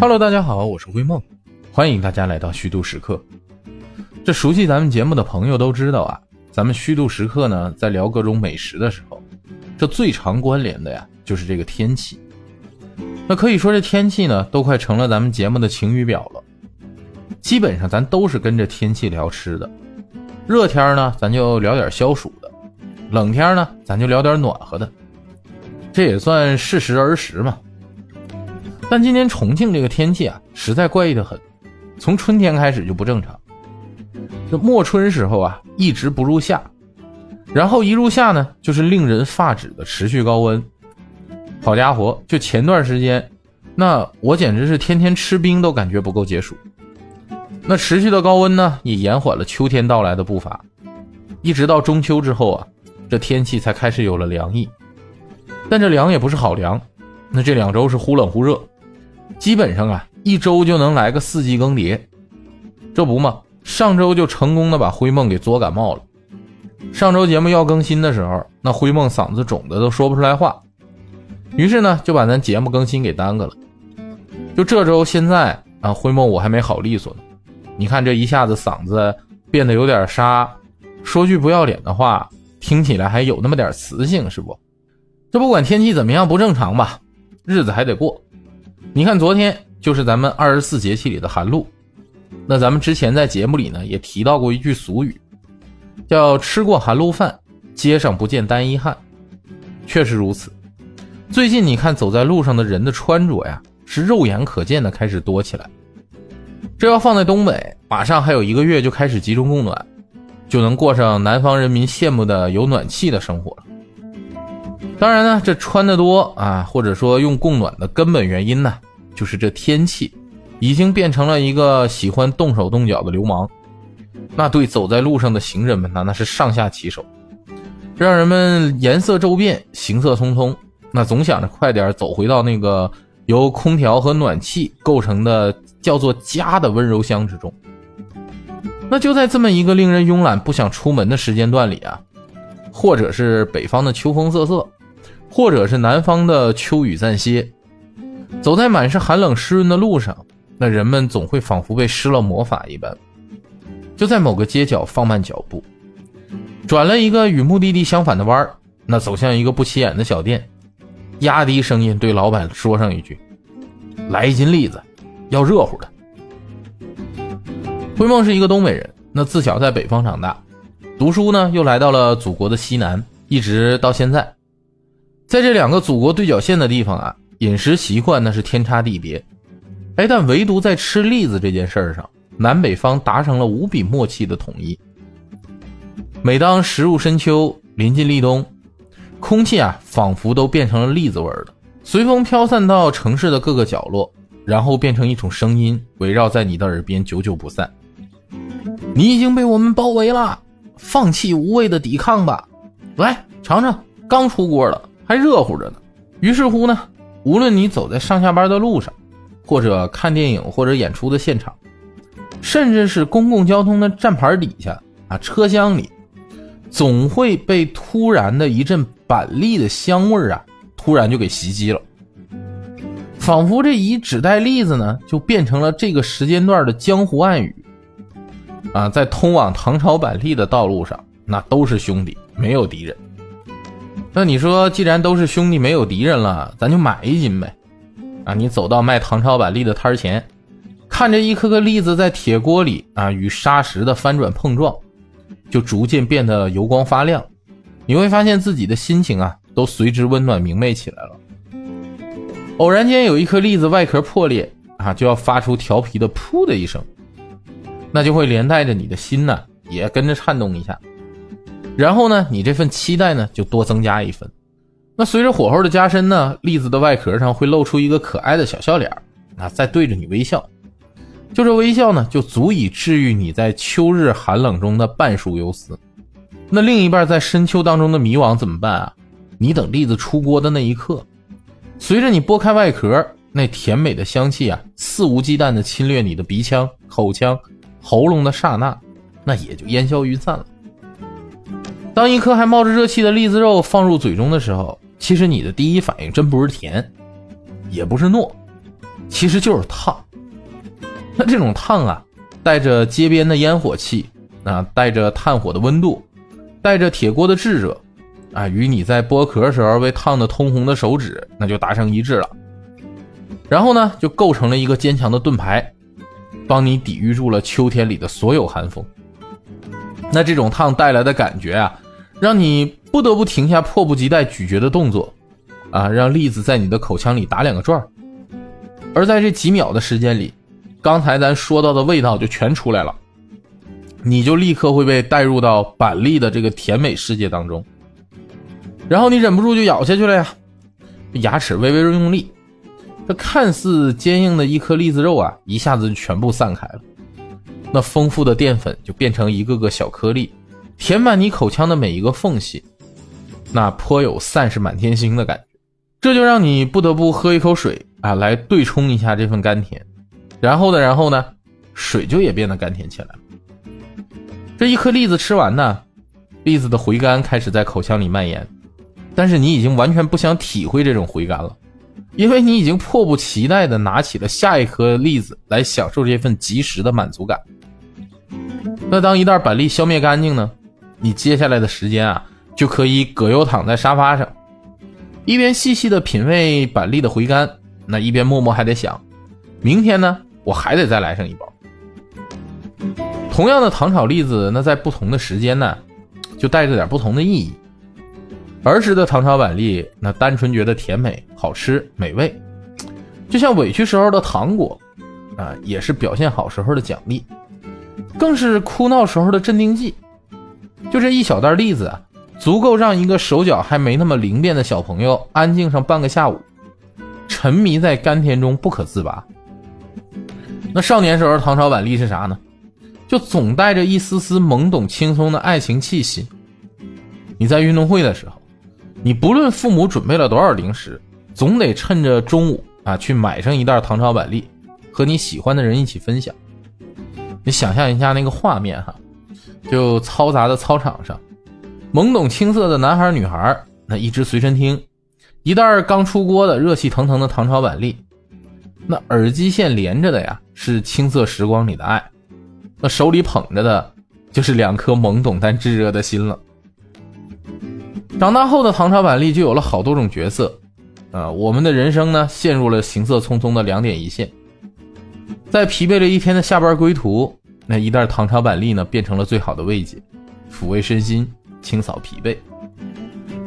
Hello，大家好，我是灰梦，欢迎大家来到虚度时刻。这熟悉咱们节目的朋友都知道啊，咱们虚度时刻呢，在聊各种美食的时候，这最常关联的呀，就是这个天气。那可以说这天气呢，都快成了咱们节目的晴雨表了。基本上咱都是跟着天气聊吃的，热天呢，咱就聊点消暑的；冷天呢，咱就聊点暖和的。这也算适时而食嘛。但今年重庆这个天气啊，实在怪异的很，从春天开始就不正常。这末春时候啊，一直不入夏，然后一入夏呢，就是令人发指的持续高温。好家伙，就前段时间，那我简直是天天吃冰都感觉不够解暑。那持续的高温呢，也延缓了秋天到来的步伐，一直到中秋之后啊，这天气才开始有了凉意。但这凉也不是好凉，那这两周是忽冷忽热，基本上啊一周就能来个四季更迭，这不嘛，上周就成功的把灰梦给作感冒了。上周节目要更新的时候，那灰梦嗓子肿的都说不出来话，于是呢就把咱节目更新给耽搁了。就这周现在啊，灰梦我还没好利索呢，你看这一下子嗓子变得有点沙，说句不要脸的话，听起来还有那么点磁性，是不？这不管天气怎么样不正常吧，日子还得过。你看昨天就是咱们二十四节气里的寒露，那咱们之前在节目里呢也提到过一句俗语，叫“吃过寒露饭，街上不见单衣汉”。确实如此。最近你看走在路上的人的穿着呀，是肉眼可见的开始多起来。这要放在东北，马上还有一个月就开始集中供暖，就能过上南方人民羡慕的有暖气的生活了。当然呢，这穿的多啊，或者说用供暖的根本原因呢，就是这天气已经变成了一个喜欢动手动脚的流氓。那对走在路上的行人们呢，那是上下其手，让人们颜色骤变，行色匆匆。那总想着快点走回到那个由空调和暖气构成的叫做家的温柔乡之中。那就在这么一个令人慵懒不想出门的时间段里啊，或者是北方的秋风瑟瑟。或者是南方的秋雨暂歇，走在满是寒冷湿润的路上，那人们总会仿佛被施了魔法一般，就在某个街角放慢脚步，转了一个与目的地相反的弯儿，那走向一个不起眼的小店，压低声音对老板说上一句：“来一斤栗子，要热乎的。”灰梦是一个东北人，那自小在北方长大，读书呢又来到了祖国的西南，一直到现在。在这两个祖国对角线的地方啊，饮食习惯那是天差地别，哎，但唯独在吃栗子这件事儿上，南北方达成了无比默契的统一。每当时入深秋，临近立冬，空气啊仿佛都变成了栗子味儿的，随风飘散到城市的各个角落，然后变成一种声音，围绕在你的耳边，久久不散。你已经被我们包围了，放弃无谓的抵抗吧，来尝尝，刚出锅了。还热乎着呢。于是乎呢，无论你走在上下班的路上，或者看电影或者演出的现场，甚至是公共交通的站牌底下啊，车厢里，总会被突然的一阵板栗的香味啊，突然就给袭击了。仿佛这一纸袋栗子呢，就变成了这个时间段的江湖暗语。啊，在通往唐朝板栗的道路上，那都是兄弟，没有敌人。那你说，既然都是兄弟，没有敌人了，咱就买一斤呗。啊，你走到卖唐朝板栗的摊前，看着一颗颗栗子在铁锅里啊与砂石的翻转碰撞，就逐渐变得油光发亮。你会发现自己的心情啊都随之温暖明媚起来了。偶然间有一颗栗子外壳破裂啊，就要发出调皮的噗的一声，那就会连带着你的心呢也跟着颤动一下。然后呢，你这份期待呢就多增加一分。那随着火候的加深呢，栗子的外壳上会露出一个可爱的小笑脸啊，再对着你微笑。就这微笑呢，就足以治愈你在秋日寒冷中的半数忧思。那另一半在深秋当中的迷惘怎么办啊？你等栗子出锅的那一刻，随着你剥开外壳，那甜美的香气啊，肆无忌惮地侵略你的鼻腔、口腔、喉咙的刹那，那也就烟消云散了。当一颗还冒着热气的栗子肉放入嘴中的时候，其实你的第一反应真不是甜，也不是糯，其实就是烫。那这种烫啊，带着街边的烟火气，啊，带着炭火的温度，带着铁锅的炙热，啊，与你在剥壳时候被烫得通红的手指，那就达成一致了。然后呢，就构成了一个坚强的盾牌，帮你抵御住了秋天里的所有寒风。那这种烫带来的感觉啊，让你不得不停下迫不及待咀嚼的动作，啊，让栗子在你的口腔里打两个转儿而在这几秒的时间里。刚才咱说到的味道就全出来了，你就立刻会被带入到板栗的这个甜美世界当中，然后你忍不住就咬下去了呀，牙齿微微用力，这看似坚硬的一颗栗子肉啊，一下子就全部散开了，那丰富的淀粉就变成一个个小颗粒，填满你口腔的每一个缝隙，那颇有散是满天星的感觉，这就让你不得不喝一口水啊，来对冲一下这份甘甜。然后呢，然后呢，水就也变得甘甜起来。这一颗栗子吃完呢，栗子的回甘开始在口腔里蔓延，但是你已经完全不想体会这种回甘了，因为你已经迫不及待地拿起了下一颗栗子来享受这份即时的满足感。那当一袋板栗消灭干净呢，你接下来的时间啊，就可以葛优躺在沙发上，一边细细地品味板栗的回甘，那一边默默还得想，明天呢？我还得再来上一包。同样的糖炒栗子，那在不同的时间呢，就带着点不同的意义。儿时的糖炒板栗，那单纯觉得甜美、好吃、美味，就像委屈时候的糖果，啊，也是表现好时候的奖励，更是哭闹时候的镇定剂。就这一小袋栗子啊，足够让一个手脚还没那么灵便的小朋友安静上半个下午，沉迷在甘甜中不可自拔。那少年时候唐朝板栗是啥呢？就总带着一丝丝懵懂轻松的爱情气息。你在运动会的时候，你不论父母准备了多少零食，总得趁着中午啊去买上一袋糖炒板栗，和你喜欢的人一起分享。你想象一下那个画面哈，就嘈杂的操场上，懵懂青涩的男孩女孩，那一支随身听，一袋刚出锅的热气腾腾的糖炒板栗。那耳机线连着的呀，是青涩时光里的爱；那手里捧着的，就是两颗懵懂但炙热的心了。长大后的唐朝板栗就有了好多种角色，啊，我们的人生呢，陷入了行色匆匆的两点一线。在疲惫了一天的下班归途，那一袋唐朝板栗呢，变成了最好的慰藉，抚慰身心，清扫疲惫。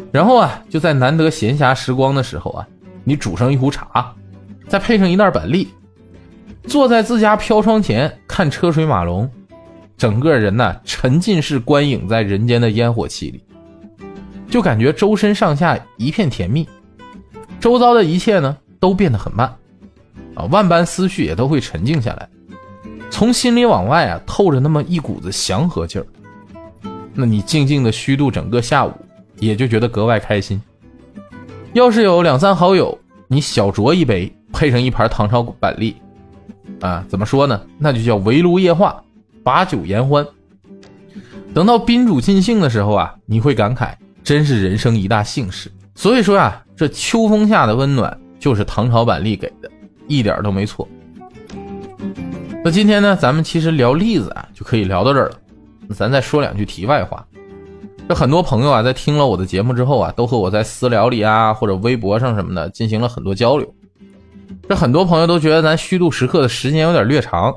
然后啊，就在难得闲暇时光的时候啊，你煮上一壶茶。再配上一袋板栗，坐在自家飘窗前看车水马龙，整个人呢沉浸式观影在人间的烟火气里，就感觉周身上下一片甜蜜，周遭的一切呢都变得很慢，啊，万般思绪也都会沉静下来，从心里往外啊透着那么一股子祥和劲儿，那你静静的虚度整个下午，也就觉得格外开心。要是有两三好友，你小酌一杯。配上一盘糖炒板栗，啊，怎么说呢？那就叫围炉夜话，把酒言欢。等到宾主尽兴的时候啊，你会感慨，真是人生一大幸事。所以说呀，这秋风下的温暖就是唐朝板栗给的，一点都没错。那今天呢，咱们其实聊栗子啊，就可以聊到这儿了。咱再说两句题外话。这很多朋友啊，在听了我的节目之后啊，都和我在私聊里啊，或者微博上什么的，进行了很多交流。这很多朋友都觉得咱虚度时刻的时间有点略长，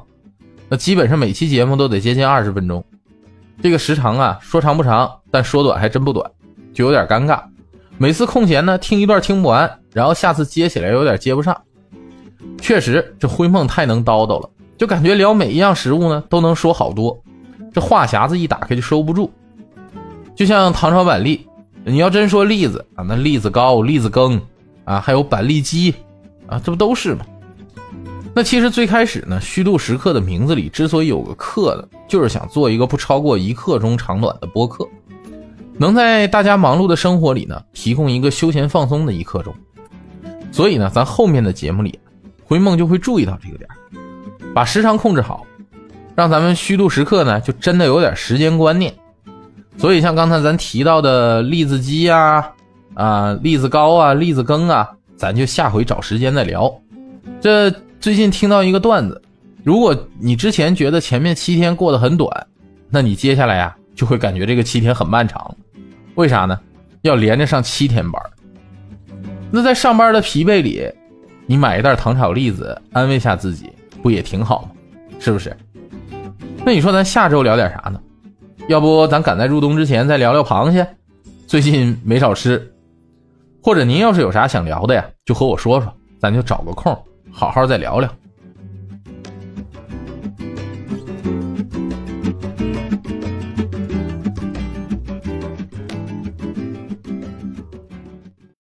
那基本上每期节目都得接近二十分钟，这个时长啊，说长不长，但说短还真不短，就有点尴尬。每次空闲呢，听一段听不完，然后下次接起来有点接不上。确实，这灰梦太能叨叨了，就感觉聊每一样食物呢都能说好多，这话匣子一打开就收不住。就像糖炒板栗，你要真说栗子啊，那栗子糕、栗子羹啊，还有板栗鸡。啊，这不都是吗？那其实最开始呢，虚度时刻的名字里之所以有个“刻”的，就是想做一个不超过一刻钟长短的播客，能在大家忙碌的生活里呢，提供一个休闲放松的一刻钟。所以呢，咱后面的节目里，回梦就会注意到这个点，把时长控制好，让咱们虚度时刻呢，就真的有点时间观念。所以像刚才咱提到的栗子鸡啊、啊栗子糕啊、栗子羹啊。咱就下回找时间再聊。这最近听到一个段子，如果你之前觉得前面七天过得很短，那你接下来呀就会感觉这个七天很漫长。为啥呢？要连着上七天班。那在上班的疲惫里，你买一袋糖炒栗子安慰下自己，不也挺好吗？是不是？那你说咱下周聊点啥呢？要不咱赶在入冬之前再聊聊螃蟹？最近没少吃。或者您要是有啥想聊的呀，就和我说说，咱就找个空好好再聊聊。